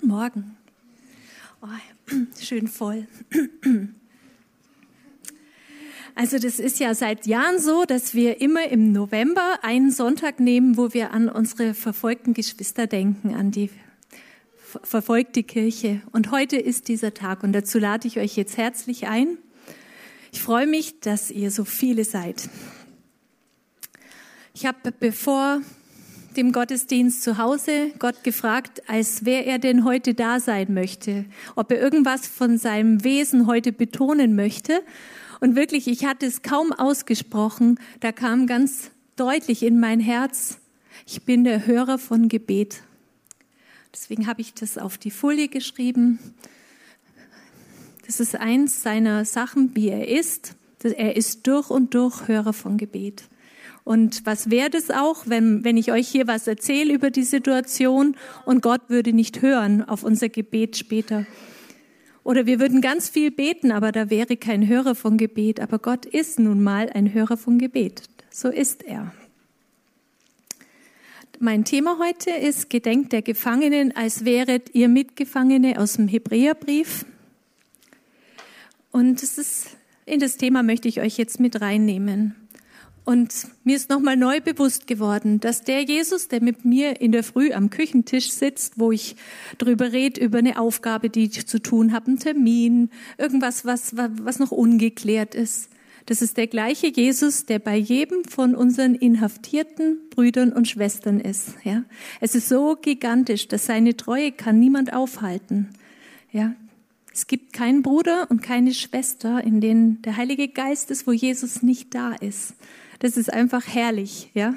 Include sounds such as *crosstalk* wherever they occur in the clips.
Guten Morgen. Oh, *clears throat* schön voll. *clears throat* Also das ist ja seit Jahren so, dass wir immer im November einen Sonntag nehmen, wo wir an unsere verfolgten Geschwister denken, an die verfolgte Kirche. Und heute ist dieser Tag und dazu lade ich euch jetzt herzlich ein. Ich freue mich, dass ihr so viele seid. Ich habe bevor dem Gottesdienst zu Hause Gott gefragt, als wer er denn heute da sein möchte, ob er irgendwas von seinem Wesen heute betonen möchte. Und wirklich, ich hatte es kaum ausgesprochen, da kam ganz deutlich in mein Herz, ich bin der Hörer von Gebet. Deswegen habe ich das auf die Folie geschrieben. Das ist eins seiner Sachen, wie er ist. Er ist durch und durch Hörer von Gebet. Und was wäre das auch, wenn, wenn ich euch hier was erzähle über die Situation und Gott würde nicht hören auf unser Gebet später? Oder wir würden ganz viel beten, aber da wäre kein Hörer von Gebet. Aber Gott ist nun mal ein Hörer von Gebet. So ist er. Mein Thema heute ist Gedenkt der Gefangenen, als wäret ihr Mitgefangene aus dem Hebräerbrief. Und das ist, in das Thema möchte ich euch jetzt mit reinnehmen. Und mir ist nochmal neu bewusst geworden, dass der Jesus, der mit mir in der Früh am Küchentisch sitzt, wo ich drüber rede, über eine Aufgabe, die ich zu tun habe, einen Termin, irgendwas, was, was noch ungeklärt ist. Das ist der gleiche Jesus, der bei jedem von unseren inhaftierten Brüdern und Schwestern ist. Ja, es ist so gigantisch, dass seine Treue kann niemand aufhalten. Ja, es gibt keinen Bruder und keine Schwester, in denen der Heilige Geist ist, wo Jesus nicht da ist. Das ist einfach herrlich, ja.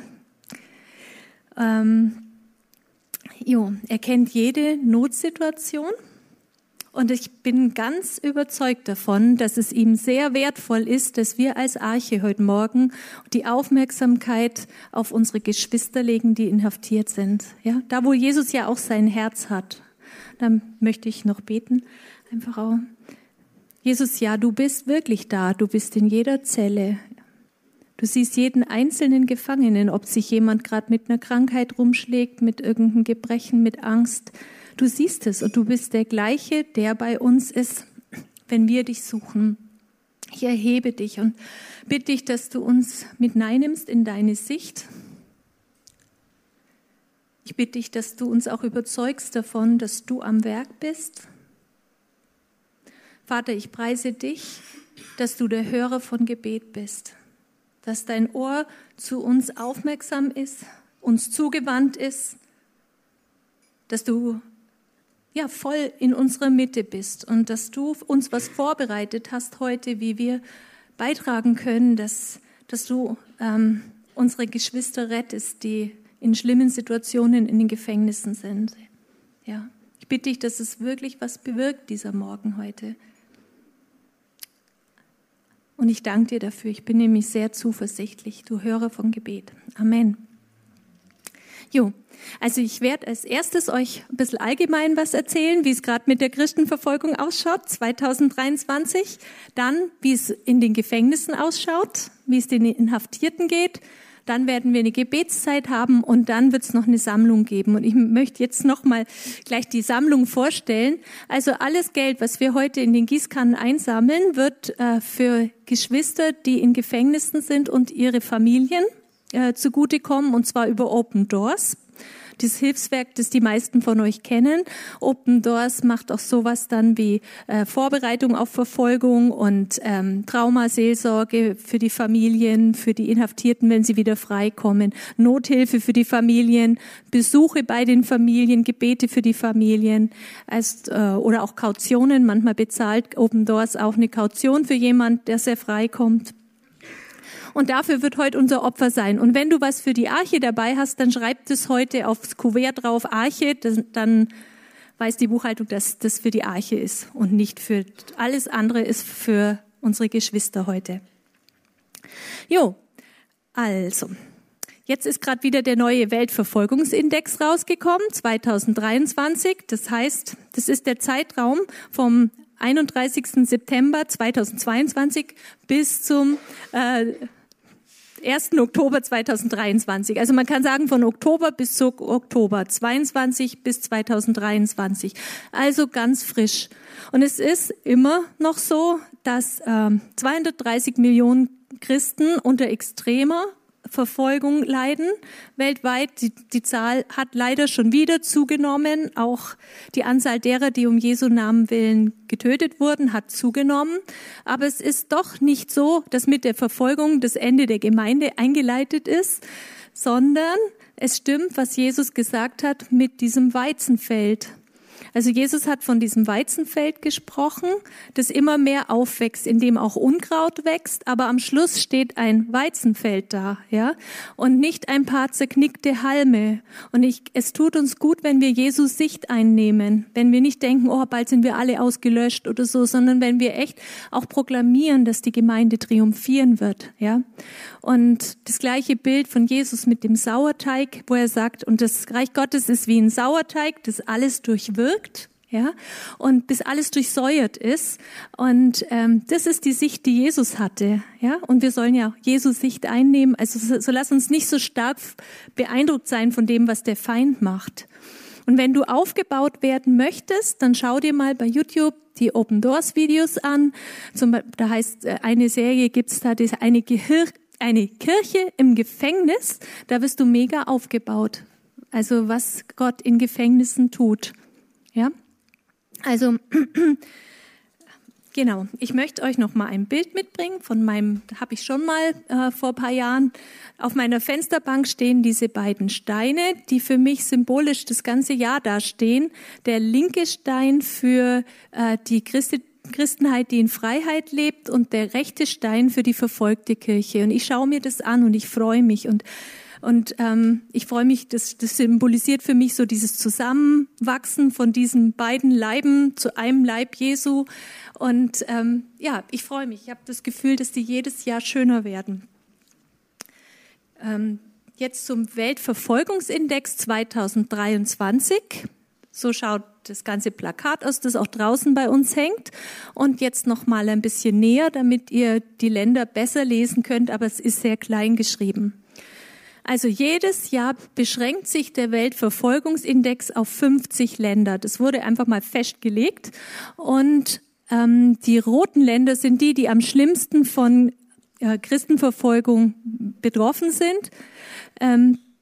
Ähm, jo, er kennt jede Notsituation und ich bin ganz überzeugt davon, dass es ihm sehr wertvoll ist, dass wir als Arche heute Morgen die Aufmerksamkeit auf unsere Geschwister legen, die inhaftiert sind. Ja, da wo Jesus ja auch sein Herz hat. Dann möchte ich noch beten. Einfach auch. Jesus, ja, du bist wirklich da. Du bist in jeder Zelle. Du siehst jeden einzelnen Gefangenen, ob sich jemand gerade mit einer Krankheit rumschlägt, mit irgendeinem Gebrechen, mit Angst. Du siehst es und du bist der gleiche, der bei uns ist, wenn wir dich suchen. Ich erhebe dich und bitte dich, dass du uns mit nimmst in deine Sicht. Ich bitte dich, dass du uns auch überzeugst davon, dass du am Werk bist. Vater, ich preise dich, dass du der Hörer von Gebet bist dass dein Ohr zu uns aufmerksam ist, uns zugewandt ist, dass du ja voll in unserer Mitte bist und dass du uns was vorbereitet hast heute, wie wir beitragen können, dass, dass du ähm, unsere Geschwister rettest, die in schlimmen Situationen in den Gefängnissen sind. Ja, ich bitte dich, dass es wirklich was bewirkt dieser Morgen heute. Und ich danke dir dafür. Ich bin nämlich sehr zuversichtlich. Du höre von Gebet. Amen. Jo, also ich werde als erstes euch ein bisschen allgemein was erzählen, wie es gerade mit der Christenverfolgung ausschaut 2023. Dann, wie es in den Gefängnissen ausschaut, wie es den Inhaftierten geht dann werden wir eine Gebetszeit haben und dann wird es noch eine Sammlung geben. Und ich möchte jetzt noch mal gleich die Sammlung vorstellen. Also alles Geld, was wir heute in den Gießkannen einsammeln, wird äh, für Geschwister, die in Gefängnissen sind und ihre Familien äh, zugutekommen, und zwar über Open Doors das Hilfswerk, das die meisten von euch kennen. Open Doors macht auch sowas dann wie äh, Vorbereitung auf Verfolgung und ähm, Traumaseelsorge für die Familien, für die Inhaftierten, wenn sie wieder freikommen, Nothilfe für die Familien, Besuche bei den Familien, Gebete für die Familien als, äh, oder auch Kautionen. Manchmal bezahlt Open Doors auch eine Kaution für jemand, der sehr freikommt. Und dafür wird heute unser Opfer sein. Und wenn du was für die Arche dabei hast, dann schreib das heute aufs Kuvert drauf, Arche, dann weiß die Buchhaltung, dass das für die Arche ist und nicht für alles andere ist für unsere Geschwister heute. Jo, also. Jetzt ist gerade wieder der neue Weltverfolgungsindex rausgekommen, 2023. Das heißt, das ist der Zeitraum vom 31. September 2022 bis zum äh, 1. Oktober 2023. Also man kann sagen von Oktober bis zu Oktober 22 bis 2023. Also ganz frisch. Und es ist immer noch so, dass äh, 230 Millionen Christen unter extremer Verfolgung leiden weltweit. Die, die Zahl hat leider schon wieder zugenommen. Auch die Anzahl derer, die um Jesu Namen willen getötet wurden, hat zugenommen. Aber es ist doch nicht so, dass mit der Verfolgung das Ende der Gemeinde eingeleitet ist, sondern es stimmt, was Jesus gesagt hat mit diesem Weizenfeld. Also Jesus hat von diesem Weizenfeld gesprochen, das immer mehr aufwächst, in dem auch Unkraut wächst, aber am Schluss steht ein Weizenfeld da, ja, und nicht ein paar zerknickte Halme. Und ich, es tut uns gut, wenn wir Jesus Sicht einnehmen, wenn wir nicht denken, oh, bald sind wir alle ausgelöscht oder so, sondern wenn wir echt auch proklamieren, dass die Gemeinde triumphieren wird, ja. Und das gleiche Bild von Jesus mit dem Sauerteig, wo er sagt, und das Reich Gottes ist wie ein Sauerteig, das alles durchwirkt, ja, und bis alles durchsäuert ist. Und ähm, das ist die Sicht, die Jesus hatte, ja. Und wir sollen ja Jesus Sicht einnehmen. Also so, so lass uns nicht so stark beeindruckt sein von dem, was der Feind macht. Und wenn du aufgebaut werden möchtest, dann schau dir mal bei YouTube die Open Doors Videos an. Zum, da heißt äh, eine Serie gibt's da das eine Gehir eine Kirche im Gefängnis, da wirst du mega aufgebaut. Also was Gott in Gefängnissen tut. Ja? Also *clears throat* genau, ich möchte euch noch mal ein Bild mitbringen von meinem habe ich schon mal äh, vor ein paar Jahren auf meiner Fensterbank stehen diese beiden Steine, die für mich symbolisch das ganze Jahr dastehen. Der linke Stein für äh, die Christi Christenheit, die in Freiheit lebt und der rechte Stein für die verfolgte Kirche. Und ich schaue mir das an und ich freue mich und und ähm, ich freue mich, das, das symbolisiert für mich so dieses Zusammenwachsen von diesen beiden Leiben zu einem Leib Jesu. Und ähm, ja, ich freue mich. Ich habe das Gefühl, dass die jedes Jahr schöner werden. Ähm, jetzt zum Weltverfolgungsindex 2023. So schaut das ganze Plakat aus, das auch draußen bei uns hängt. Und jetzt noch mal ein bisschen näher, damit ihr die Länder besser lesen könnt, aber es ist sehr klein geschrieben. Also jedes Jahr beschränkt sich der Weltverfolgungsindex auf 50 Länder. Das wurde einfach mal festgelegt. Und ähm, die roten Länder sind die, die am schlimmsten von äh, Christenverfolgung betroffen sind. Ähm, äh,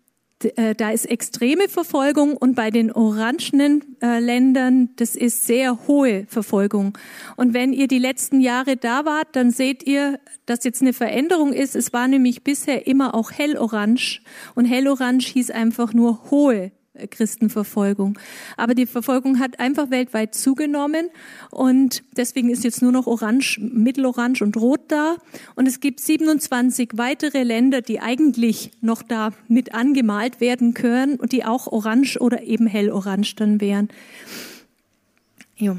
da ist extreme Verfolgung und bei den orangenen äh, Ländern, das ist sehr hohe Verfolgung. Und wenn ihr die letzten Jahre da wart, dann seht ihr, dass jetzt eine Veränderung ist. Es war nämlich bisher immer auch hellorange und hellorange hieß einfach nur hohe Christenverfolgung. Aber die Verfolgung hat einfach weltweit zugenommen und deswegen ist jetzt nur noch Orange, Mittelorange und Rot da. Und es gibt 27 weitere Länder, die eigentlich noch da mit angemalt werden können und die auch Orange oder eben Hellorange dann wären. Jo.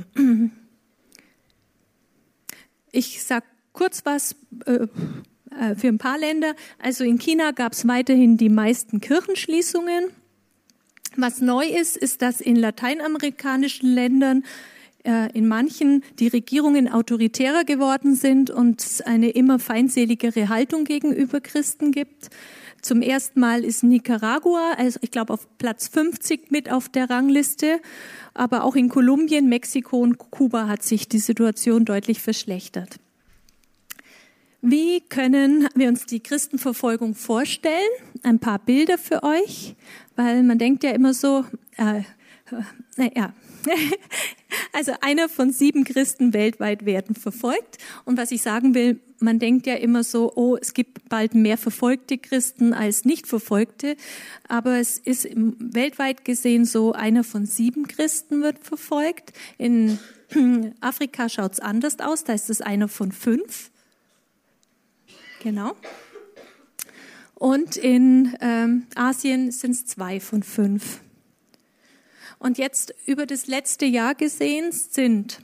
Ich sag kurz was äh, äh, für ein paar Länder. Also in China gab es weiterhin die meisten Kirchenschließungen. Was neu ist, ist, dass in lateinamerikanischen Ländern äh, in manchen die Regierungen autoritärer geworden sind und es eine immer feindseligere Haltung gegenüber Christen gibt. Zum ersten Mal ist Nicaragua, also ich glaube auf Platz 50 mit auf der Rangliste, aber auch in Kolumbien, Mexiko und Kuba hat sich die Situation deutlich verschlechtert. Wie können wir uns die Christenverfolgung vorstellen? Ein paar Bilder für euch, weil man denkt ja immer so, äh, naja, *laughs* also einer von sieben Christen weltweit werden verfolgt. Und was ich sagen will, man denkt ja immer so, oh, es gibt bald mehr verfolgte Christen als nicht verfolgte. Aber es ist weltweit gesehen so, einer von sieben Christen wird verfolgt. In *clears throat* Afrika schaut es anders aus, da ist es einer von fünf. Genau. Und in ähm, Asien sind es zwei von fünf. Und jetzt über das letzte Jahr gesehen sind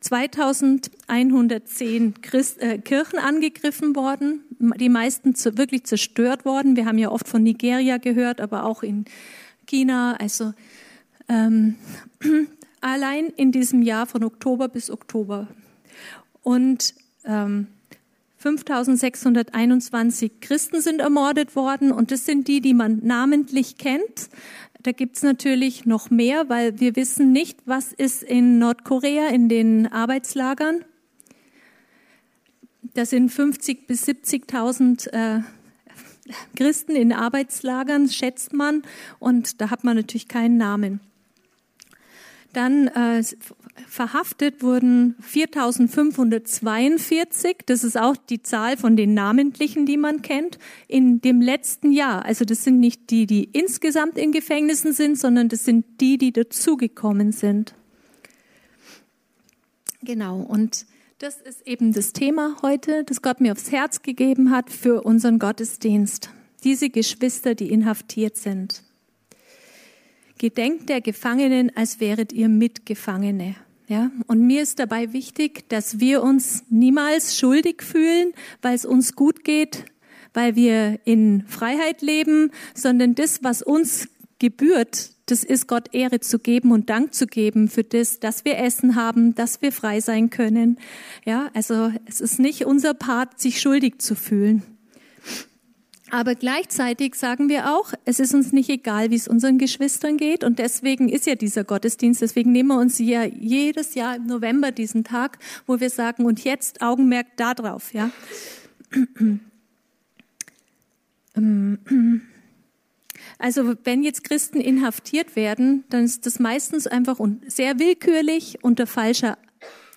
2110 Christ, äh, Kirchen angegriffen worden, die meisten zu, wirklich zerstört worden. Wir haben ja oft von Nigeria gehört, aber auch in China. Also ähm, *clears throat* allein in diesem Jahr von Oktober bis Oktober. Und ähm, 5621 Christen sind ermordet worden und das sind die, die man namentlich kennt. Da gibt's natürlich noch mehr, weil wir wissen nicht, was ist in Nordkorea in den Arbeitslagern. Da sind 50 bis 70.000 äh, Christen in Arbeitslagern, schätzt man, und da hat man natürlich keinen Namen. Dann äh, verhaftet wurden 4542, das ist auch die Zahl von den namentlichen, die man kennt, in dem letzten Jahr. Also das sind nicht die, die insgesamt in Gefängnissen sind, sondern das sind die, die dazugekommen sind. Genau, und das ist eben das Thema heute, das Gott mir aufs Herz gegeben hat für unseren Gottesdienst. Diese Geschwister, die inhaftiert sind. Gedenkt der Gefangenen, als wäret ihr Mitgefangene. Ja, und mir ist dabei wichtig, dass wir uns niemals schuldig fühlen, weil es uns gut geht, weil wir in Freiheit leben, sondern das, was uns gebührt, das ist Gott Ehre zu geben und Dank zu geben für das, dass wir Essen haben, dass wir frei sein können. Ja, also es ist nicht unser Part, sich schuldig zu fühlen. Aber gleichzeitig sagen wir auch, es ist uns nicht egal, wie es unseren Geschwistern geht. Und deswegen ist ja dieser Gottesdienst, deswegen nehmen wir uns ja jedes Jahr im November diesen Tag, wo wir sagen, und jetzt Augenmerk da drauf, ja. Also wenn jetzt Christen inhaftiert werden, dann ist das meistens einfach sehr willkürlich unter falscher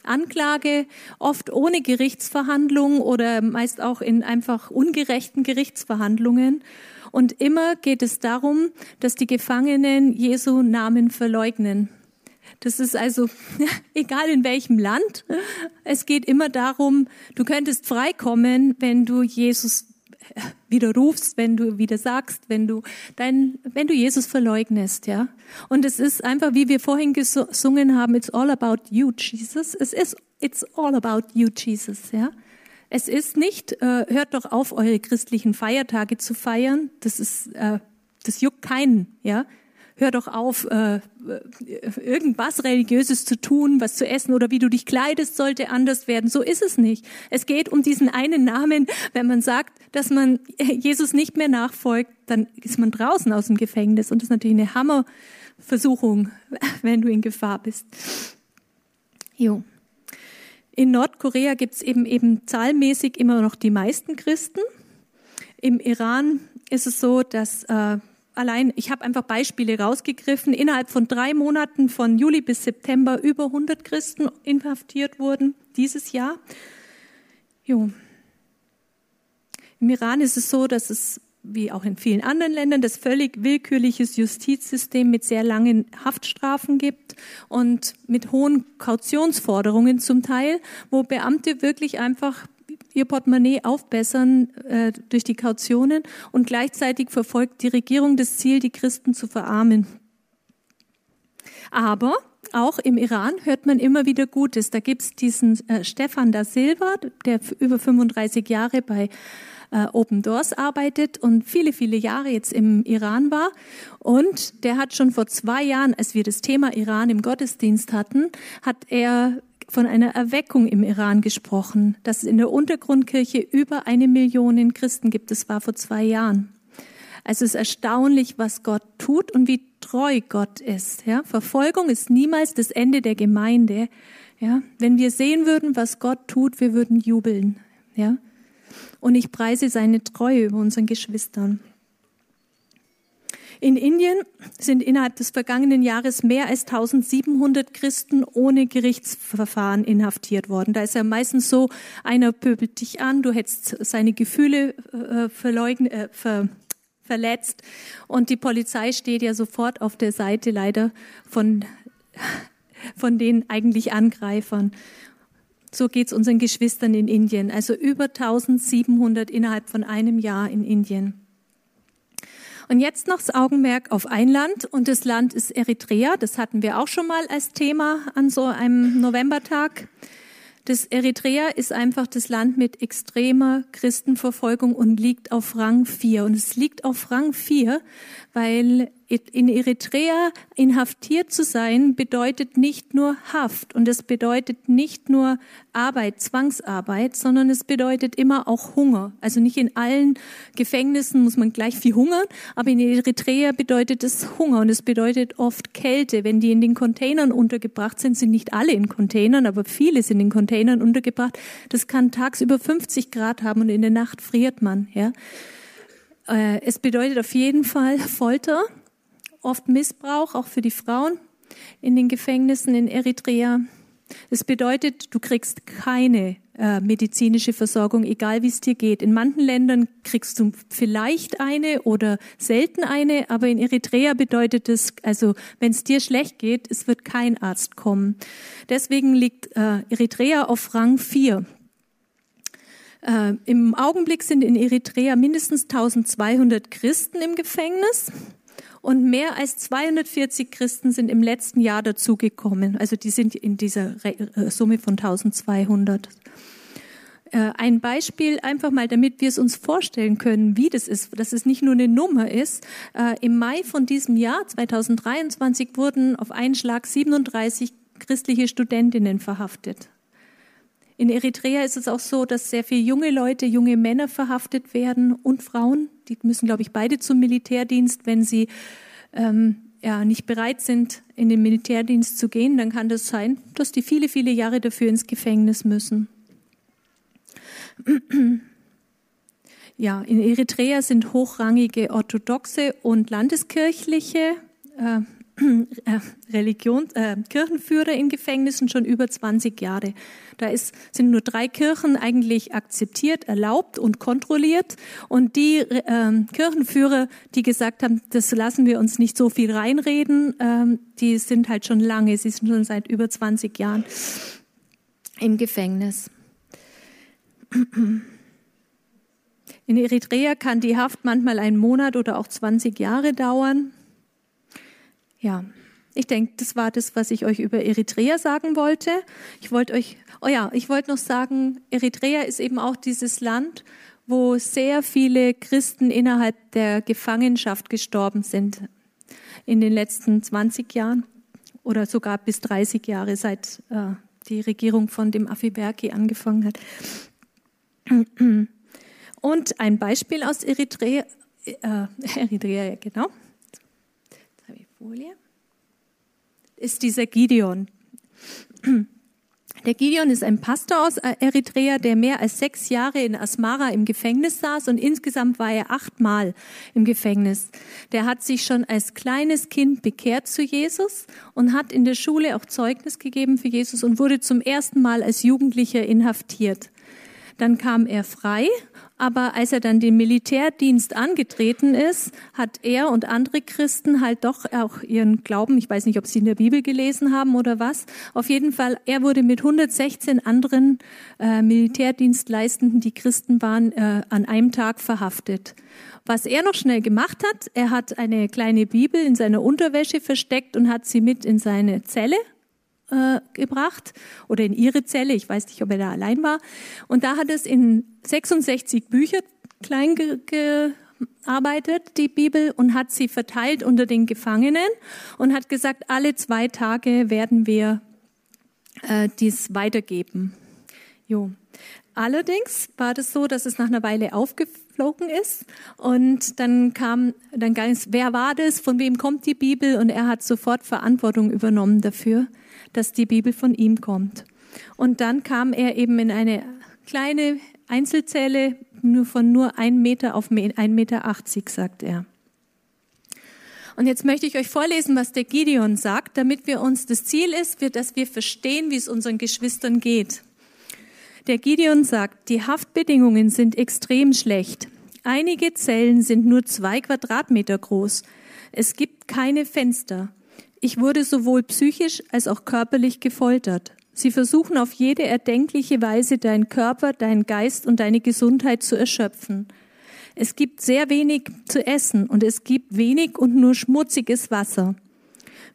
Anklage, oft ohne Gerichtsverhandlung oder meist auch in einfach ungerechten Gerichtsverhandlungen. Und immer geht es darum, dass die Gefangenen Jesu Namen verleugnen. Das ist also *laughs* egal in welchem Land. Es geht immer darum, du könntest freikommen, wenn du Jesus *laughs* wieder rufst, wenn du wieder sagst, wenn du dein, wenn du Jesus verleugnest, ja. Und es ist einfach, wie wir vorhin gesungen haben, it's all about you, Jesus. Es ist, it's all about you, Jesus, ja. Es ist nicht, äh, hört doch auf, eure christlichen Feiertage zu feiern. Das ist, äh, das juckt keinen, ja hör doch auf, äh, irgendwas Religiöses zu tun, was zu essen oder wie du dich kleidest, sollte anders werden. So ist es nicht. Es geht um diesen einen Namen. Wenn man sagt, dass man Jesus nicht mehr nachfolgt, dann ist man draußen aus dem Gefängnis. Und das ist natürlich eine Hammerversuchung, wenn du in Gefahr bist. Jo. In Nordkorea gibt es eben eben zahlmäßig immer noch die meisten Christen. Im Iran ist es so, dass äh, allein, ich habe einfach Beispiele rausgegriffen, innerhalb von drei Monaten von Juli bis September über 100 Christen inhaftiert wurden dieses Jahr. Jo. Im Iran ist es so, dass es wie auch in vielen anderen Ländern das völlig willkürliches Justizsystem mit sehr langen Haftstrafen gibt und mit hohen Kautionsforderungen zum Teil, wo Beamte wirklich einfach ihr Portemonnaie aufbessern äh, durch die Kautionen und gleichzeitig verfolgt die Regierung das Ziel, die Christen zu verarmen. Aber auch im Iran hört man immer wieder Gutes. Da gibt's diesen äh, Stefan da Silva, der über 35 Jahre bei äh, Open Doors arbeitet und viele, viele Jahre jetzt im Iran war. Und der hat schon vor zwei Jahren, als wir das Thema Iran im Gottesdienst hatten, hat er von einer Erweckung im Iran gesprochen, dass es in der Untergrundkirche über eine Million Christen gibt. Das war vor zwei Jahren. Also es ist erstaunlich, was Gott tut und wie treu Gott ist. Ja? Verfolgung ist niemals das Ende der Gemeinde. Ja? Wenn wir sehen würden, was Gott tut, wir würden jubeln. Ja? Und ich preise seine Treue über unseren Geschwistern. In Indien sind innerhalb des vergangenen Jahres mehr als 1700 Christen ohne Gerichtsverfahren inhaftiert worden. Da ist ja meistens so, einer pöbelt dich an, du hättest seine Gefühle äh, verleugnet, äh, ver, verletzt und die Polizei steht ja sofort auf der Seite leider von, von den eigentlich Angreifern. So geht's unseren Geschwistern in Indien. Also über 1700 innerhalb von einem Jahr in Indien. Und jetzt noch das Augenmerk auf ein Land und das Land ist Eritrea. Das hatten wir auch schon mal als Thema an so einem Novembertag. Das Eritrea ist einfach das Land mit extremer Christenverfolgung und liegt auf Rang 4. Und es liegt auf Rang 4, weil in Eritrea inhaftiert zu sein, bedeutet nicht nur Haft und es bedeutet nicht nur Arbeit, Zwangsarbeit, sondern es bedeutet immer auch Hunger. Also nicht in allen Gefängnissen muss man gleich viel hungern, aber in Eritrea bedeutet es Hunger und es bedeutet oft Kälte. Wenn die in den Containern untergebracht sind, sind nicht alle in Containern, aber viele sind in Containern untergebracht. Das kann tagsüber 50 Grad haben und in der Nacht friert man. Ja. Äh, es bedeutet auf jeden Fall Folter oft Missbrauch, auch für die Frauen in den Gefängnissen in Eritrea. Das bedeutet, du kriegst keine äh, medizinische Versorgung, egal wie es dir geht. In manchen Ländern kriegst du vielleicht eine oder selten eine, aber in Eritrea bedeutet es, also wenn es dir schlecht geht, es wird kein Arzt kommen. Deswegen liegt äh, Eritrea auf Rang 4. Äh, Im Augenblick sind in Eritrea mindestens 1200 Christen im Gefängnis und mehr als 240 Christen sind im letzten Jahr dazugekommen. Also die sind in dieser äh, Summe von 1200. Äh, ein Beispiel einfach mal, damit wir es uns vorstellen können, wie das ist, dass es nicht nur eine Nummer ist. Äh, Im Mai von diesem Jahr, 2023, wurden auf einen Schlag 37 christliche Studentinnen verhaftet. In Eritrea ist es auch so, dass sehr viele junge Leute, junge Männer verhaftet werden und Frauen. Die müssen, glaube ich, beide zum Militärdienst. Wenn sie ähm, ja, nicht bereit sind, in den Militärdienst zu gehen, dann kann das sein, dass die viele, viele Jahre dafür ins Gefängnis müssen. *clears throat* Ja, in Eritrea sind hochrangige orthodoxe und landeskirchliche äh, Religion, äh, Kirchenführer in Gefängnissen schon über 20 Jahre. Da ist, sind nur drei Kirchen eigentlich akzeptiert, erlaubt und kontrolliert. Und die äh, Kirchenführer, die gesagt haben, das lassen wir uns nicht so viel reinreden, ähm, die sind halt schon lange, sie sind schon seit über 20 Jahren im Gefängnis. In Eritrea kann die Haft manchmal einen Monat oder auch 20 Jahre dauern. Ja, ich denke, das war das, was ich euch über Eritrea sagen wollte. Ich wollte euch, oh ja, ich wollte noch sagen, Eritrea ist eben auch dieses Land, wo sehr viele Christen innerhalb der Gefangenschaft gestorben sind in den letzten 20 Jahren oder sogar bis 30 Jahre, seit äh, die Regierung von dem Afiberki angefangen hat. Und ein Beispiel aus Eritrea, äh, *laughs* Eritrea, genau. Folie, ist dieser Gideon. Der Gideon ist ein Pastor aus Eritrea, der mehr als sechs Jahre in Asmara im Gefängnis saß und insgesamt war er achtmal im Gefängnis. Der hat sich schon als kleines Kind bekehrt zu Jesus und hat in der Schule auch Zeugnis gegeben für Jesus und wurde zum ersten Mal als Jugendlicher inhaftiert. Dann kam er frei aber als er dann den Militärdienst angetreten ist, hat er und andere Christen halt doch auch ihren Glauben, ich weiß nicht, ob sie in der Bibel gelesen haben oder was, auf jeden Fall, er wurde mit 116 anderen äh, Militärdienstleistenden, die Christen waren, äh, an einem Tag verhaftet. Was er noch schnell gemacht hat, er hat eine kleine Bibel in seiner Unterwäsche versteckt und hat sie mit in seine Zelle äh, gebracht oder in ihre Zelle. Ich weiß nicht, ob er da allein war. Und da hat es in 66 Bücher klein ge gearbeitet, die Bibel, und hat sie verteilt unter den Gefangenen und hat gesagt, alle zwei Tage werden wir äh, dies weitergeben. Jo. Allerdings war das so, dass es nach einer Weile aufgeflogen ist und dann kam, dann ging es, wer war das, von wem kommt die Bibel und er hat sofort Verantwortung übernommen dafür dass die Bibel von ihm kommt. Und dann kam er eben in eine kleine Einzelzelle nur von nur ein Meter auf ein Meter, achtzig, sagt er. Und jetzt möchte ich euch vorlesen, was der Gideon sagt, damit wir uns, das Ziel ist, dass wir verstehen, wie es unseren Geschwistern geht. Der Gideon sagt, die Haftbedingungen sind extrem schlecht. Einige Zellen sind nur zwei Quadratmeter groß. Es gibt keine Fenster. Ich wurde sowohl psychisch als auch körperlich gefoltert. Sie versuchen auf jede erdenkliche Weise deinen Körper, deinen Geist und deine Gesundheit zu erschöpfen. Es gibt sehr wenig zu essen und es gibt wenig und nur schmutziges Wasser.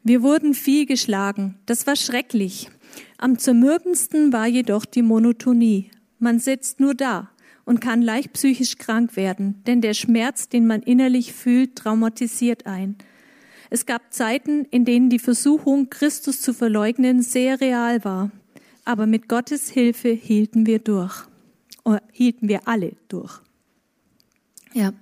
Wir wurden viel geschlagen. Das war schrecklich. Am zermürbendsten war jedoch die Monotonie. Man sitzt nur da und kann leicht psychisch krank werden, denn der Schmerz, den man innerlich fühlt, traumatisiert ein. Es gab Zeiten, in denen die Versuchung, Christus zu verleugnen, sehr real war. Aber mit Gottes Hilfe hielten wir durch. Oder hielten wir alle durch. Ja.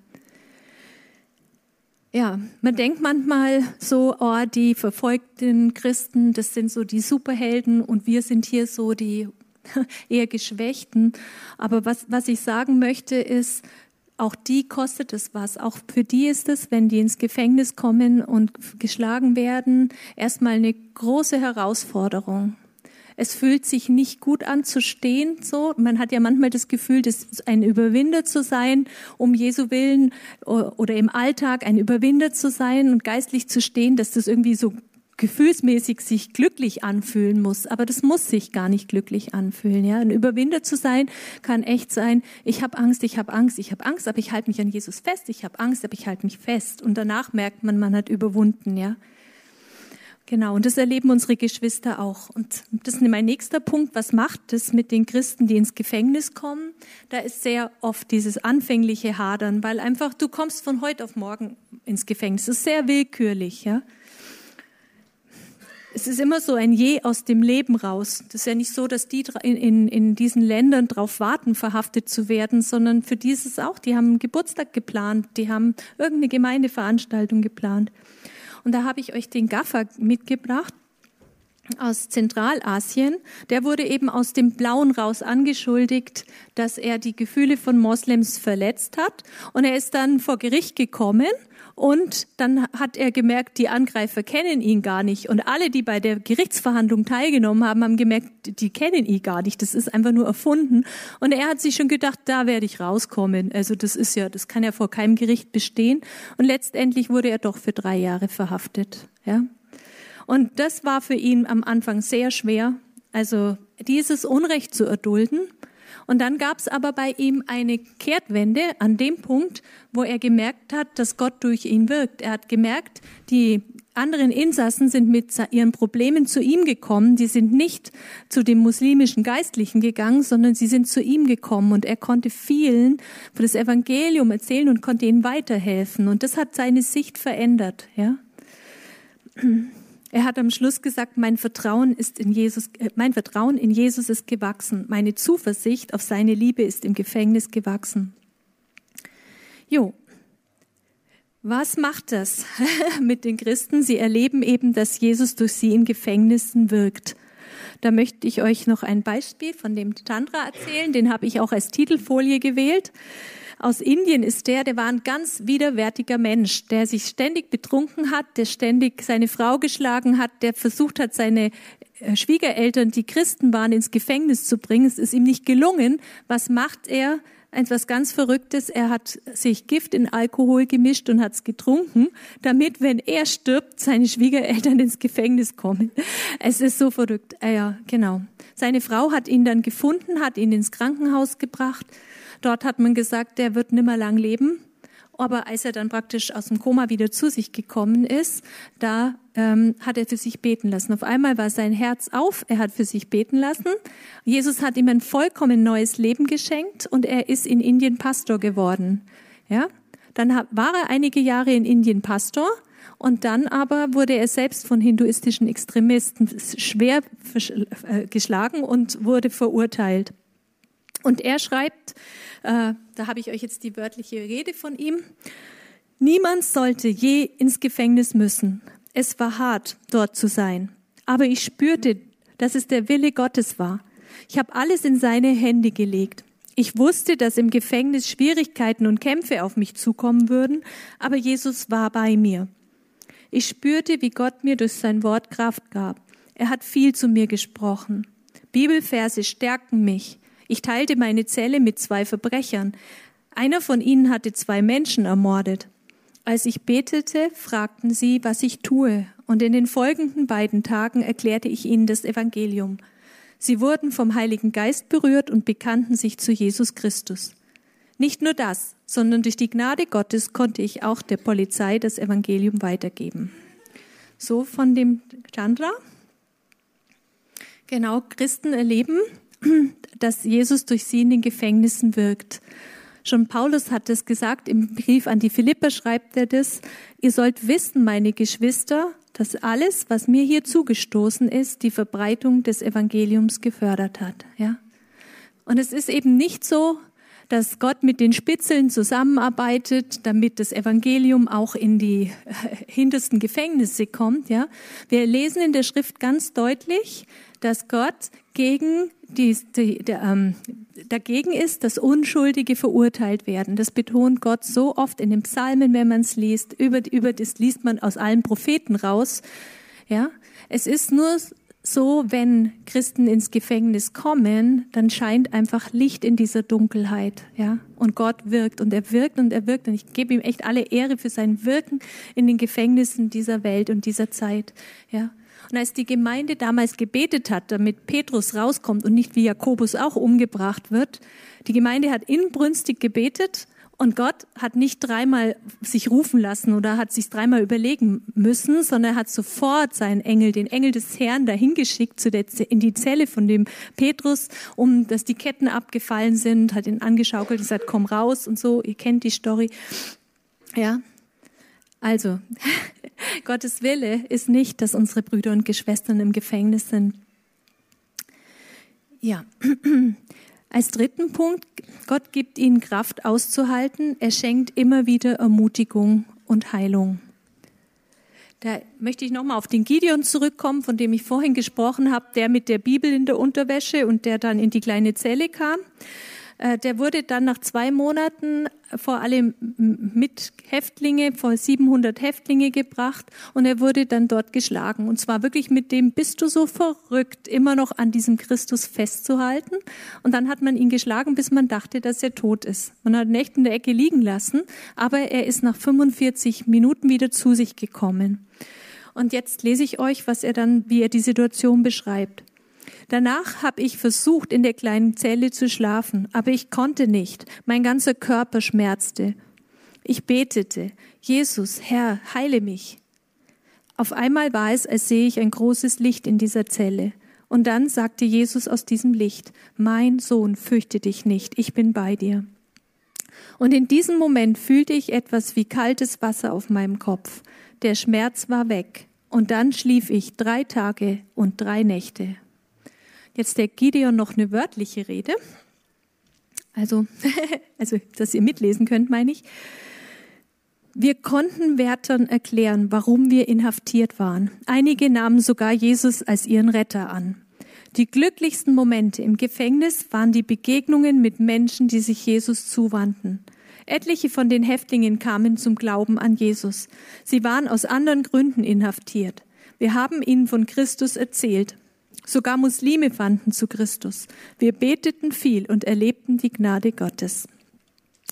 Ja, man denkt manchmal so, oh, die verfolgten Christen, das sind so die Superhelden und wir sind hier so die *laughs* eher Geschwächten. Aber was, was ich sagen möchte ist, auch die kostet es was. Auch für die ist es, wenn die ins Gefängnis kommen und geschlagen werden, erstmal eine große Herausforderung. Es fühlt sich nicht gut an zu stehen, so. Man hat ja manchmal das Gefühl, das ein Überwinder zu sein, um Jesu Willen oder im Alltag ein Überwinder zu sein und geistlich zu stehen, dass das irgendwie so gefühlsmäßig sich glücklich anfühlen muss, aber das muss sich gar nicht glücklich anfühlen. Ja, ein Überwinder zu sein kann echt sein. Ich habe Angst, ich habe Angst, ich habe Angst, aber ich halte mich an Jesus fest. Ich habe Angst, aber ich halte mich fest. Und danach merkt man, man hat überwunden. Ja, Genau, und das erleben unsere Geschwister auch. Und das ist mein nächster Punkt. Was macht das mit den Christen, die ins Gefängnis kommen? Da ist sehr oft dieses anfängliche Hadern, weil einfach du kommst von heute auf morgen ins Gefängnis. Das ist sehr willkürlich, ja. Es ist immer so ein Je aus dem Leben raus. Das ist ja nicht so, dass die in, in, in diesen Ländern darauf warten, verhaftet zu werden, sondern für dieses auch. Die haben einen Geburtstag geplant, die haben irgendeine Gemeindeveranstaltung geplant. Und da habe ich euch den Gaffer mitgebracht aus Zentralasien. Der wurde eben aus dem Blauen raus angeschuldigt, dass er die Gefühle von Moslems verletzt hat. Und er ist dann vor Gericht gekommen und dann hat er gemerkt, die Angreifer kennen ihn gar nicht. Und alle, die bei der Gerichtsverhandlung teilgenommen haben, haben gemerkt, die kennen ihn gar nicht. Das ist einfach nur erfunden. Und er hat sich schon gedacht, da werde ich rauskommen. Also das ist ja, das kann ja vor keinem Gericht bestehen. Und letztendlich wurde er doch für drei Jahre verhaftet. Ja. Und das war für ihn am Anfang sehr schwer. Also dieses Unrecht zu erdulden. Und dann gab es aber bei ihm eine Kehrtwende an dem Punkt, wo er gemerkt hat, dass Gott durch ihn wirkt. Er hat gemerkt, die anderen Insassen sind mit ihren Problemen zu ihm gekommen. Die sind nicht zu dem muslimischen Geistlichen gegangen, sondern sie sind zu ihm gekommen und er konnte vielen von das Evangelium erzählen und konnte ihnen weiterhelfen. Und das hat seine Sicht verändert, ja. Er hat am Schluss gesagt, mein Vertrauen ist in Jesus, äh, mein Vertrauen in Jesus ist gewachsen. Meine Zuversicht auf seine Liebe ist im Gefängnis gewachsen. Jo. Was macht das *laughs* mit den Christen? Sie erleben eben, dass Jesus durch sie in Gefängnissen wirkt. Da möchte ich euch noch ein Beispiel von dem Chandra erzählen. Den habe ich auch als Titelfolie gewählt aus Indien ist der, der war ein ganz widerwärtiger Mensch, der sich ständig betrunken hat, der ständig seine Frau geschlagen hat, der versucht hat, seine äh, Schwiegereltern, die Christen waren, ins Gefängnis zu bringen. Es ist ihm nicht gelungen. Was macht er? Etwas ganz Verrücktes. Er hat sich Gift in Alkohol gemischt und hat es getrunken, damit, wenn er stirbt, seine Schwiegereltern ins Gefängnis kommen. Es ist so verrückt. Ah ja, genau. Seine Frau hat ihn dann gefunden, hat ihn ins Krankenhaus gebracht Dort hat man gesagt, der wird nimmer lang leben. Aber als er dann praktisch aus dem Koma wieder zu sich gekommen ist, da ähm, hat er für sich beten lassen. Auf einmal war sein Herz auf, er hat für sich beten lassen. Jesus hat ihm ein vollkommen neues Leben geschenkt und er ist in Indien Pastor geworden. Ja, dann war er einige Jahre in Indien Pastor und dann aber wurde er selbst von hinduistischen Extremisten schwer äh, geschlagen und wurde verurteilt. Und er schreibt, äh, da habe ich euch jetzt die wörtliche Rede von ihm, niemand sollte je ins Gefängnis müssen. Es war hart, dort zu sein. Aber ich spürte, dass es der Wille Gottes war. Ich habe alles in seine Hände gelegt. Ich wusste, dass im Gefängnis Schwierigkeiten und Kämpfe auf mich zukommen würden, aber Jesus war bei mir. Ich spürte, wie Gott mir durch sein Wort Kraft gab. Er hat viel zu mir gesprochen. Bibelverse stärken mich. Ich teilte meine Zelle mit zwei Verbrechern. Einer von ihnen hatte zwei Menschen ermordet. Als ich betete, fragten sie, was ich tue, und in den folgenden beiden Tagen erklärte ich ihnen das Evangelium. Sie wurden vom Heiligen Geist berührt und bekannten sich zu Jesus Christus. Nicht nur das, sondern durch die Gnade Gottes konnte ich auch der Polizei das Evangelium weitergeben. So von dem Chandra. Genau, Christen erleben, dass Jesus durch sie in den Gefängnissen wirkt. Schon Paulus hat es gesagt, im Brief an die Philipper schreibt er das, ihr sollt wissen, meine Geschwister, dass alles, was mir hier zugestoßen ist, die Verbreitung des Evangeliums gefördert hat, ja. Und es ist eben nicht so, dass Gott mit den Spitzeln zusammenarbeitet, damit das Evangelium auch in die hintersten Gefängnisse kommt, ja. Wir lesen in der Schrift ganz deutlich, dass Gott gegen die, die, der, ähm, dagegen ist, dass Unschuldige verurteilt werden. Das betont Gott so oft in den Psalmen, wenn man es liest. Über, über das liest man aus allen Propheten raus. Ja, es ist nur so, wenn Christen ins Gefängnis kommen, dann scheint einfach Licht in dieser Dunkelheit, ja. Und Gott wirkt und er wirkt und er wirkt und ich gebe ihm echt alle Ehre für sein Wirken in den Gefängnissen dieser Welt und dieser Zeit, ja. Und als die Gemeinde damals gebetet hat, damit Petrus rauskommt und nicht wie Jakobus auch umgebracht wird, die Gemeinde hat inbrünstig gebetet und Gott hat nicht dreimal sich rufen lassen oder hat sich dreimal überlegen müssen, sondern er hat sofort seinen Engel, den Engel des Herrn, dahin geschickt zu der, in die Zelle von dem Petrus, um dass die Ketten abgefallen sind, hat ihn angeschaukelt, gesagt, komm raus und so. Ihr kennt die Story. Ja. Also, *laughs* Gottes Wille ist nicht, dass unsere Brüder und Geschwistern im Gefängnis sind. Ja. Als dritten Punkt, Gott gibt ihnen Kraft auszuhalten. Er schenkt immer wieder Ermutigung und Heilung. Da möchte ich nochmal auf den Gideon zurückkommen, von dem ich vorhin gesprochen habe, der mit der Bibel in der Unterwäsche und der dann in die kleine Zelle kam. Äh, der wurde dann nach zwei Monaten vor allem mit Häftlinge, vor 700 Häftlinge gebracht und er wurde dann dort geschlagen. Und zwar wirklich mit dem, bist du so verrückt, immer noch an diesem Christus festzuhalten. Und dann hat man ihn geschlagen, bis man dachte, dass er tot ist. Man hat ihn echt in der Ecke liegen lassen, aber er ist nach 45 Minuten wieder zu sich gekommen. Und jetzt lese ich euch, was er dann, wie er die Situation beschreibt. Danach habe ich versucht, in der kleinen Zelle zu schlafen, aber ich konnte nicht. Mein ganzer Körper schmerzte. Ich betete, Jesus, Herr, heile mich. Auf einmal war es, als sehe ich ein großes Licht in dieser Zelle. Und dann sagte Jesus aus diesem Licht, mein Sohn, fürchte dich nicht, ich bin bei dir. Und in diesem Moment fühlte ich etwas wie kaltes Wasser auf meinem Kopf. Der Schmerz war weg. Und dann schlief ich drei Tage und drei Nächte. Jetzt der Gideon noch eine wörtliche Rede. Also, *laughs* also, dass ihr mitlesen könnt, meine ich. Wir konnten Wärtern erklären, warum wir inhaftiert waren. Einige nahmen sogar Jesus als ihren Retter an. Die glücklichsten Momente im Gefängnis waren die Begegnungen mit Menschen, die sich Jesus zuwandten. Etliche von den Häftlingen kamen zum Glauben an Jesus. Sie waren aus anderen Gründen inhaftiert. Wir haben ihnen von Christus erzählt. Sogar Muslime fanden zu Christus. Wir beteten viel und erlebten die Gnade Gottes.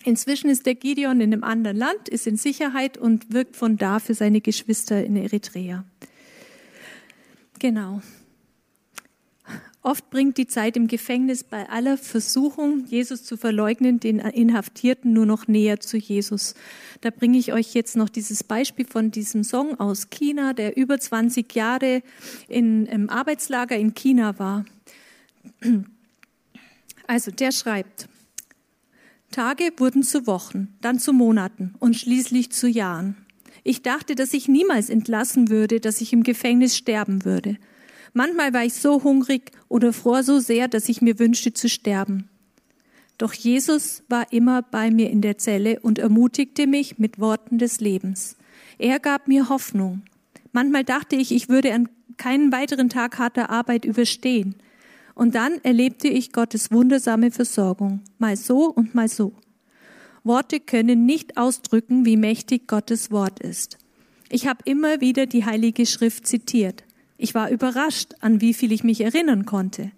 Inzwischen ist der Gideon in einem anderen Land, ist in Sicherheit und wirkt von da für seine Geschwister in Eritrea. Genau. Oft bringt die Zeit im Gefängnis bei aller Versuchung, Jesus zu verleugnen, den Inhaftierten nur noch näher zu Jesus. Da bringe ich euch jetzt noch dieses Beispiel von diesem Song aus China, der über 20 Jahre in, im Arbeitslager in China war. Also der schreibt, Tage wurden zu Wochen, dann zu Monaten und schließlich zu Jahren. Ich dachte, dass ich niemals entlassen würde, dass ich im Gefängnis sterben würde. Manchmal war ich so hungrig oder fror so sehr, dass ich mir wünschte zu sterben. Doch Jesus war immer bei mir in der Zelle und ermutigte mich mit Worten des Lebens. Er gab mir Hoffnung. Manchmal dachte ich, ich würde an keinen weiteren Tag harter Arbeit überstehen. Und dann erlebte ich Gottes wundersame Versorgung, mal so und mal so. Worte können nicht ausdrücken, wie mächtig Gottes Wort ist. Ich habe immer wieder die Heilige Schrift zitiert. Ich war überrascht, an wie viel ich mich erinnern konnte.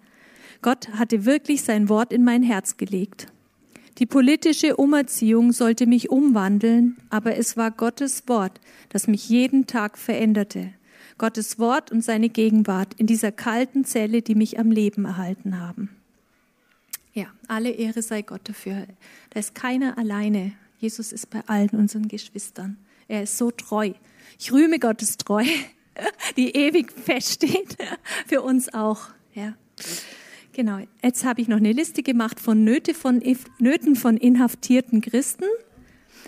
Gott hatte wirklich sein Wort in mein Herz gelegt. Die politische Umerziehung sollte mich umwandeln, aber es war Gottes Wort, das mich jeden Tag veränderte. Gottes Wort und seine Gegenwart in dieser kalten Zelle, die mich am Leben erhalten haben. Ja, alle Ehre sei Gott dafür. Da ist keiner alleine. Jesus ist bei allen unseren Geschwistern. Er ist so treu. Ich rühme Gottes Treu. *laughs* die ewig feststeht, *laughs* für uns auch. Ja. Genau, jetzt habe ich noch eine Liste gemacht von, Nöte von Nöten von inhaftierten Christen.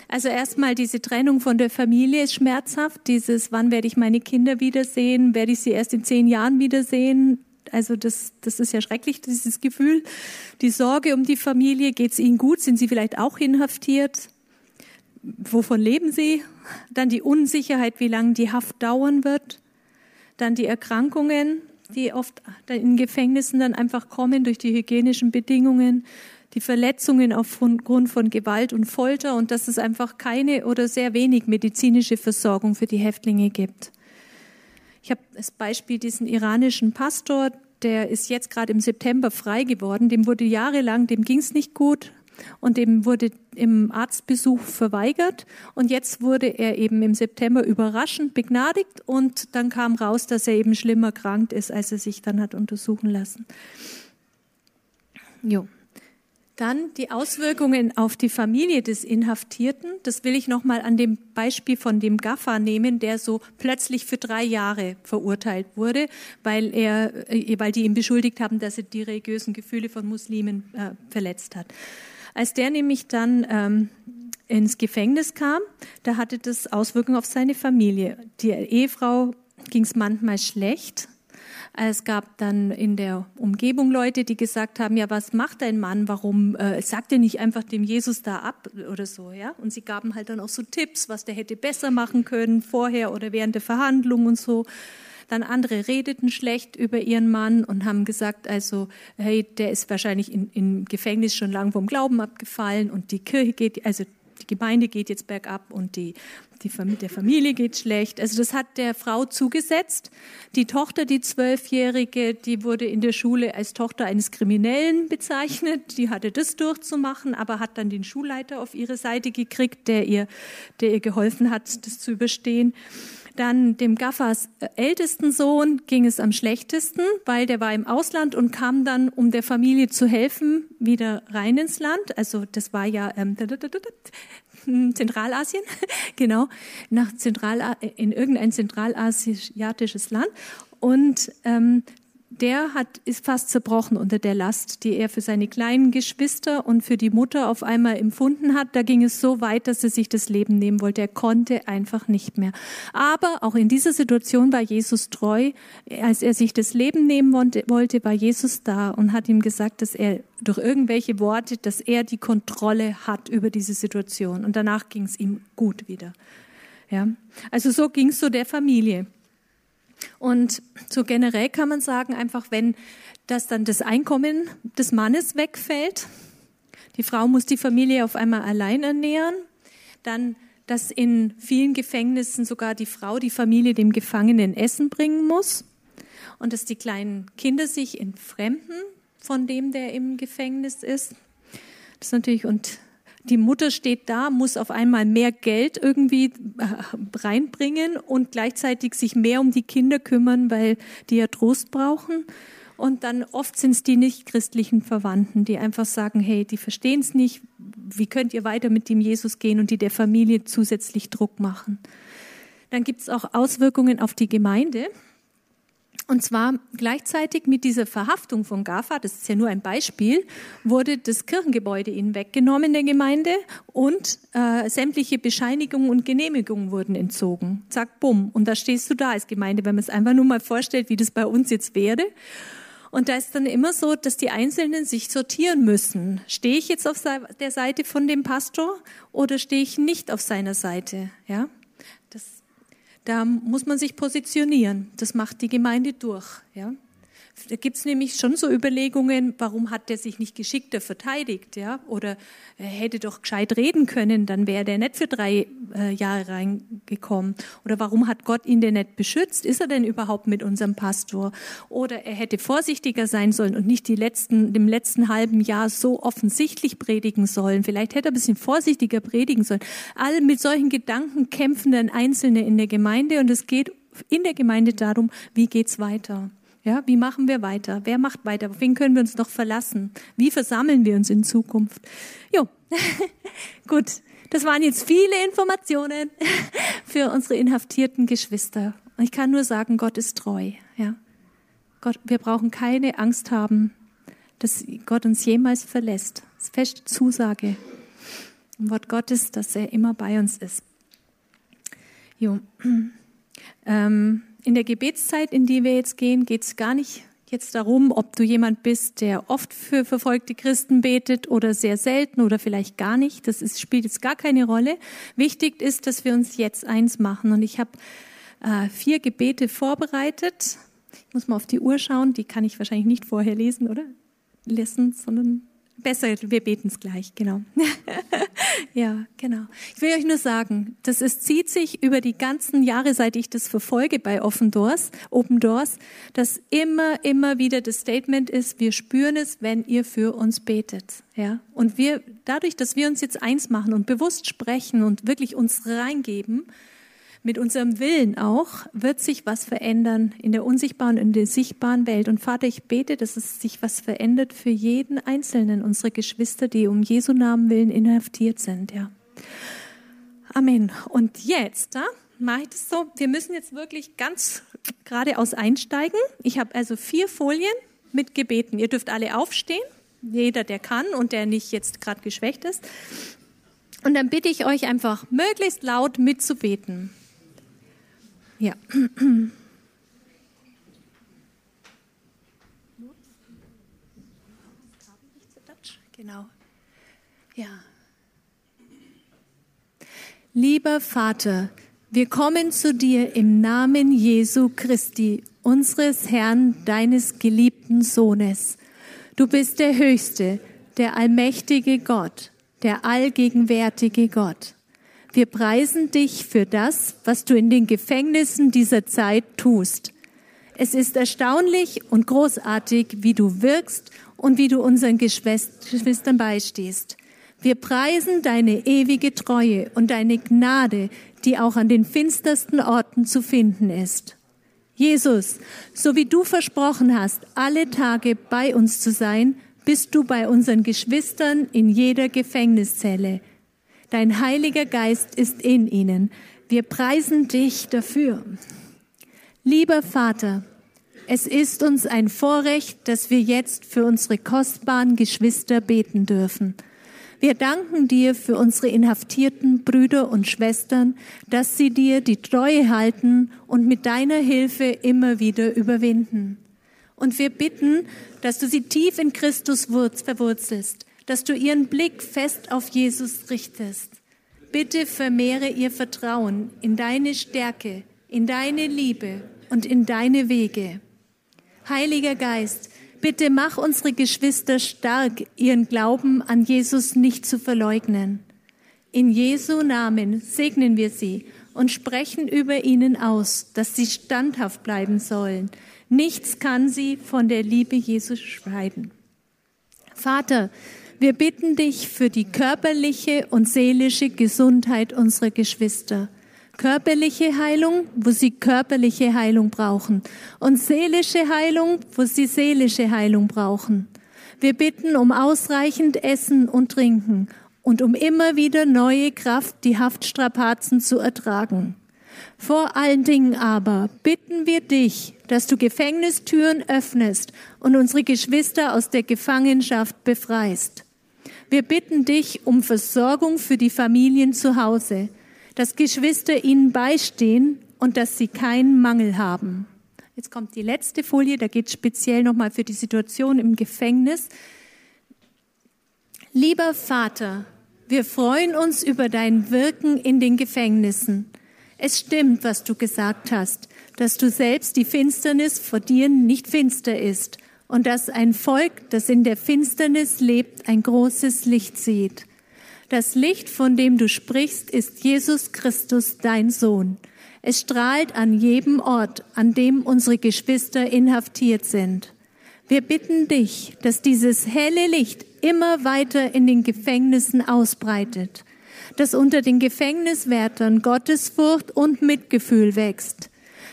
Also erstmal diese Trennung von der Familie ist schmerzhaft. Dieses, wann werde ich meine Kinder wiedersehen? Werde ich sie erst in zehn Jahren wiedersehen? Also das, das ist ja schrecklich, dieses Gefühl. Die Sorge um die Familie, geht es ihnen gut? Sind sie vielleicht auch inhaftiert? Wovon leben sie? Dann die Unsicherheit, wie lange die Haft dauern wird. Dann die Erkrankungen, die oft in Gefängnissen dann einfach kommen durch die hygienischen Bedingungen die Verletzungen aufgrund von Gewalt und Folter und dass es einfach keine oder sehr wenig medizinische Versorgung für die Häftlinge gibt. Ich habe als Beispiel diesen iranischen Pastor, der ist jetzt gerade im September frei geworden. Dem wurde jahrelang, dem ging es nicht gut und dem wurde im Arztbesuch verweigert und jetzt wurde er eben im September überraschend begnadigt und dann kam raus, dass er eben schlimmer krank ist, als er sich dann hat untersuchen lassen. Jo. Dann die Auswirkungen auf die Familie des Inhaftierten. Das will ich nochmal an dem Beispiel von dem Gaffa nehmen, der so plötzlich für drei Jahre verurteilt wurde, weil er, äh, weil die ihn beschuldigt haben, dass er die religiösen Gefühle von Muslimen äh, verletzt hat. Als der nämlich dann ähm, ins Gefängnis kam, da hatte das Auswirkungen auf seine Familie. Die Ehefrau ging es manchmal schlecht es gab dann in der Umgebung Leute, die gesagt haben, ja, was macht dein Mann? Warum äh, sagt er nicht einfach dem Jesus da ab oder so, ja? Und sie gaben halt dann auch so Tipps, was der hätte besser machen können vorher oder während der Verhandlung und so. Dann andere redeten schlecht über ihren Mann und haben gesagt, also, hey, der ist wahrscheinlich in, im Gefängnis schon lang vom Glauben abgefallen und die Kirche geht, also die Gemeinde geht jetzt bergab und die, die, der Familie geht schlecht. Also das hat der Frau zugesetzt. Die Tochter, die Zwölfjährige, die wurde in der Schule als Tochter eines Kriminellen bezeichnet. Die hatte das durchzumachen, aber hat dann den Schulleiter auf ihre Seite gekriegt, der ihr, der ihr geholfen hat, das zu überstehen. Dann dem Gaffers äh, ältesten Sohn ging es am schlechtesten, weil der war im Ausland und kam dann, um der Familie zu helfen, wieder rein ins Land. Also das war ja ähm, Zentralasien, *laughs* genau, nach Zentral in irgendein zentralasiatisches Land. Und ähm, der hat, ist fast zerbrochen unter der Last, die er für seine kleinen Geschwister und für die Mutter auf einmal empfunden hat. Da ging es so weit, dass er sich das Leben nehmen wollte. Er konnte einfach nicht mehr. Aber auch in dieser Situation war Jesus treu. Als er sich das Leben nehmen wollte, war Jesus da und hat ihm gesagt, dass er durch irgendwelche Worte, dass er die Kontrolle hat über diese Situation. Und danach ging es ihm gut wieder. Ja, also so ging es so der Familie. Und so generell kann man sagen, einfach wenn das dann das Einkommen des Mannes wegfällt, die Frau muss die Familie auf einmal allein ernähren, dann dass in vielen Gefängnissen sogar die Frau die Familie dem Gefangenen Essen bringen muss und dass die kleinen Kinder sich entfremden von dem, der im Gefängnis ist. Das ist natürlich und die Mutter steht da, muss auf einmal mehr Geld irgendwie äh, reinbringen und gleichzeitig sich mehr um die Kinder kümmern, weil die ja Trost brauchen. Und dann oft sind es die nicht-christlichen Verwandten, die einfach sagen, hey, die verstehen es nicht, wie könnt ihr weiter mit dem Jesus gehen und die der Familie zusätzlich Druck machen. Dann gibt es auch Auswirkungen auf die Gemeinde. Und zwar gleichzeitig mit dieser Verhaftung von GAFA, das ist ja nur ein Beispiel, wurde das Kirchengebäude ihnen weggenommen der Gemeinde und äh, sämtliche Bescheinigungen und Genehmigungen wurden entzogen. Zack, bumm. Und da stehst du da als Gemeinde, wenn man es einfach nur mal vorstellt, wie das bei uns jetzt wäre. Und da ist dann immer so, dass die Einzelnen sich sortieren müssen. Stehe ich jetzt auf der Seite von dem Pastor oder stehe ich nicht auf seiner Seite? Ja, da muss man sich positionieren. Das macht die Gemeinde durch. Ja? Da gibt es nämlich schon so Überlegungen, warum hat der sich nicht geschickter verteidigt, ja? Oder er hätte doch gescheit reden können, dann wäre der nicht für drei äh, Jahre reingekommen. Oder warum hat Gott ihn denn nicht beschützt? Ist er denn überhaupt mit unserem Pastor? Oder er hätte vorsichtiger sein sollen und nicht die letzten, dem letzten halben Jahr so offensichtlich predigen sollen. Vielleicht hätte er ein bisschen vorsichtiger predigen sollen. All mit solchen Gedanken kämpfen dann Einzelne in der Gemeinde und es geht in der Gemeinde darum, wie geht's weiter? Ja, wie machen wir weiter? Wer macht weiter? Auf wen können wir uns noch verlassen? Wie versammeln wir uns in Zukunft? Jo, *laughs* gut. Das waren jetzt viele Informationen *laughs* für unsere inhaftierten Geschwister. Ich kann nur sagen, Gott ist treu. Ja, Gott, wir brauchen keine Angst haben, dass Gott uns jemals verlässt. Das ist feste Zusage im Wort Gottes, dass er immer bei uns ist. Jo. *clears throat* Ähm, in der Gebetszeit, in die wir jetzt gehen, geht es gar nicht jetzt darum, ob du jemand bist, der oft für verfolgte Christen betet oder sehr selten oder vielleicht gar nicht. Das ist, spielt jetzt gar keine Rolle. Wichtig ist, dass wir uns jetzt eins machen. Und ich habe äh, vier Gebete vorbereitet. Ich muss mal auf die Uhr schauen. Die kann ich wahrscheinlich nicht vorher lesen, oder? Lesen, sondern Besser, wir beten es gleich, genau. *laughs* ja, genau. Ich will euch nur sagen, das ist, zieht sich über die ganzen Jahre, seit ich das verfolge bei Open Doors, Open Doors, dass immer, immer wieder das Statement ist, wir spüren es, wenn ihr für uns betet. Ja, und wir, dadurch, dass wir uns jetzt eins machen und bewusst sprechen und wirklich uns reingeben, mit unserem Willen auch, wird sich was verändern in der unsichtbaren und in der sichtbaren Welt. Und Vater, ich bete, dass es sich was verändert für jeden Einzelnen unserer Geschwister, die um Jesu Namen willen inhaftiert sind, ja. Amen. Und jetzt, da mache ich das so. Wir müssen jetzt wirklich ganz geradeaus einsteigen. Ich habe also vier Folien mit Gebeten. Ihr dürft alle aufstehen. Jeder, der kann und der nicht jetzt gerade geschwächt ist. Und dann bitte ich euch einfach möglichst laut mitzubeten. Ja. Genau. Ja. Lieber Vater, wir kommen zu dir im Namen Jesu Christi, unseres Herrn, deines geliebten Sohnes. Du bist der Höchste, der allmächtige Gott, der allgegenwärtige Gott. Wir preisen dich für das, was du in den Gefängnissen dieser Zeit tust. Es ist erstaunlich und großartig, wie du wirkst und wie du unseren Geschwistern beistehst. Wir preisen deine ewige Treue und deine Gnade, die auch an den finstersten Orten zu finden ist. Jesus, so wie du versprochen hast, alle Tage bei uns zu sein, bist du bei unseren Geschwistern in jeder Gefängniszelle. Dein Heiliger Geist ist in ihnen. Wir preisen dich dafür. Lieber Vater, es ist uns ein Vorrecht, dass wir jetzt für unsere kostbaren Geschwister beten dürfen. Wir danken dir für unsere inhaftierten Brüder und Schwestern, dass sie dir die Treue halten und mit deiner Hilfe immer wieder überwinden. Und wir bitten, dass du sie tief in Christus verwurzelst, dass du ihren Blick fest auf Jesus richtest. Bitte vermehre ihr Vertrauen in deine Stärke, in deine Liebe und in deine Wege. Heiliger Geist, bitte mach unsere Geschwister stark, ihren Glauben an Jesus nicht zu verleugnen. In Jesu Namen segnen wir sie und sprechen über ihnen aus, dass sie standhaft bleiben sollen. Nichts kann sie von der Liebe Jesus schreiben. Vater, wir bitten dich für die körperliche und seelische Gesundheit unserer Geschwister. Körperliche Heilung, wo sie körperliche Heilung brauchen und seelische Heilung, wo sie seelische Heilung brauchen. Wir bitten um ausreichend Essen und Trinken und um immer wieder neue Kraft, die Haftstrapazen zu ertragen. Vor allen Dingen aber bitten wir dich, dass du Gefängnistüren öffnest und unsere Geschwister aus der Gefangenschaft befreist. Wir bitten dich um Versorgung für die Familien zu Hause, dass Geschwister ihnen beistehen und dass sie keinen Mangel haben. Jetzt kommt die letzte Folie, da geht speziell nochmal für die Situation im Gefängnis. Lieber Vater, wir freuen uns über dein Wirken in den Gefängnissen. Es stimmt, was du gesagt hast, dass du selbst die Finsternis vor dir nicht finster ist und dass ein Volk, das in der Finsternis lebt, ein großes Licht sieht. Das Licht, von dem du sprichst, ist Jesus Christus, dein Sohn. Es strahlt an jedem Ort, an dem unsere Geschwister inhaftiert sind. Wir bitten dich, dass dieses helle Licht immer weiter in den Gefängnissen ausbreitet, dass unter den Gefängniswärtern Gottesfurcht und Mitgefühl wächst,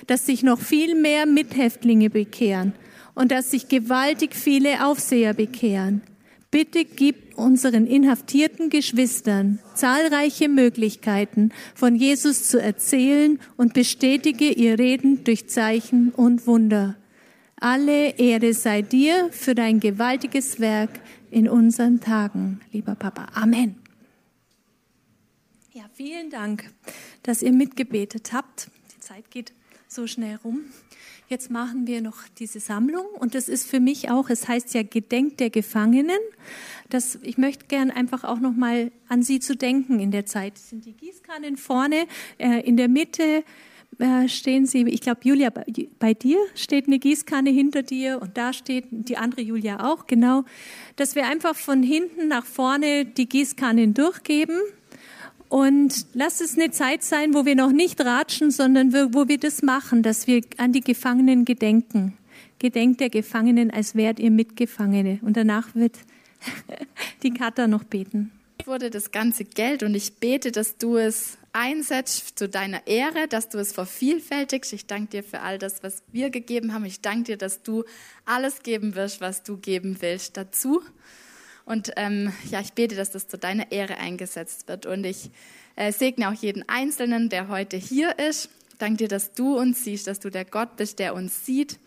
dass sich noch viel mehr Mithäftlinge bekehren und dass sich gewaltig viele Aufseher bekehren. Bitte gib unseren inhaftierten Geschwistern zahlreiche Möglichkeiten, von Jesus zu erzählen und bestätige ihr Reden durch Zeichen und Wunder. Alle Ehre sei dir für dein gewaltiges Werk in unseren Tagen, lieber Papa. Amen. Ja, vielen Dank, dass ihr mitgebetet habt. Die Zeit geht so schnell rum. Jetzt machen wir noch diese Sammlung und das ist für mich auch, es heißt ja Gedenk der Gefangenen. Das, ich möchte gern einfach auch noch mal an Sie zu denken in der Zeit. Das sind die Gießkannen vorne, äh, in der Mitte äh, stehen Sie, ich glaube, Julia, bei, bei dir steht eine Gießkanne hinter dir und da steht die andere Julia auch, genau. Dass wir einfach von hinten nach vorne die Gießkannen durchgeben. Und lass es eine Zeit sein, wo wir noch nicht ratschen, sondern wo wir das machen, dass wir an die Gefangenen gedenken. Gedenkt der Gefangenen, als wärt ihr Mitgefangene. Und danach wird *laughs* die Kata noch beten. Wurde das ganze Geld und ich bete, dass du es einsetzt zu deiner Ehre, dass du es vervielfältigst. Ich danke dir für all das, was wir gegeben haben. Ich danke dir, dass du alles geben wirst, was du geben willst dazu. Und ähm, ja, ich bete, dass das zu deiner Ehre eingesetzt wird. Und ich äh, segne auch jeden Einzelnen, der heute hier ist. Danke dir, dass du uns siehst, dass du der Gott bist, der uns sieht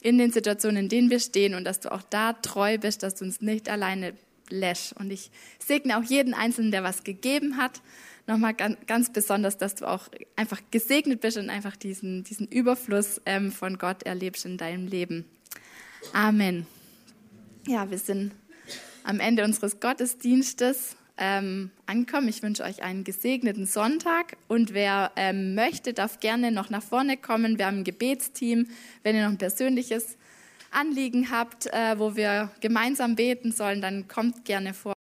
in den Situationen, in denen wir stehen und dass du auch da treu bist, dass du uns nicht alleine lässt. Und ich segne auch jeden Einzelnen, der was gegeben hat, nochmal ganz, ganz besonders, dass du auch einfach gesegnet bist und einfach diesen, diesen Überfluss ähm, von Gott erlebst in deinem Leben. Amen. Ja, wir sind am Ende unseres Gottesdienstes ähm, ankommen. Ich wünsche euch einen gesegneten Sonntag und wer ähm, möchte, darf gerne noch nach vorne kommen. Wir haben ein Gebetsteam. Wenn ihr noch ein persönliches Anliegen habt, äh, wo wir gemeinsam beten sollen, dann kommt gerne vor.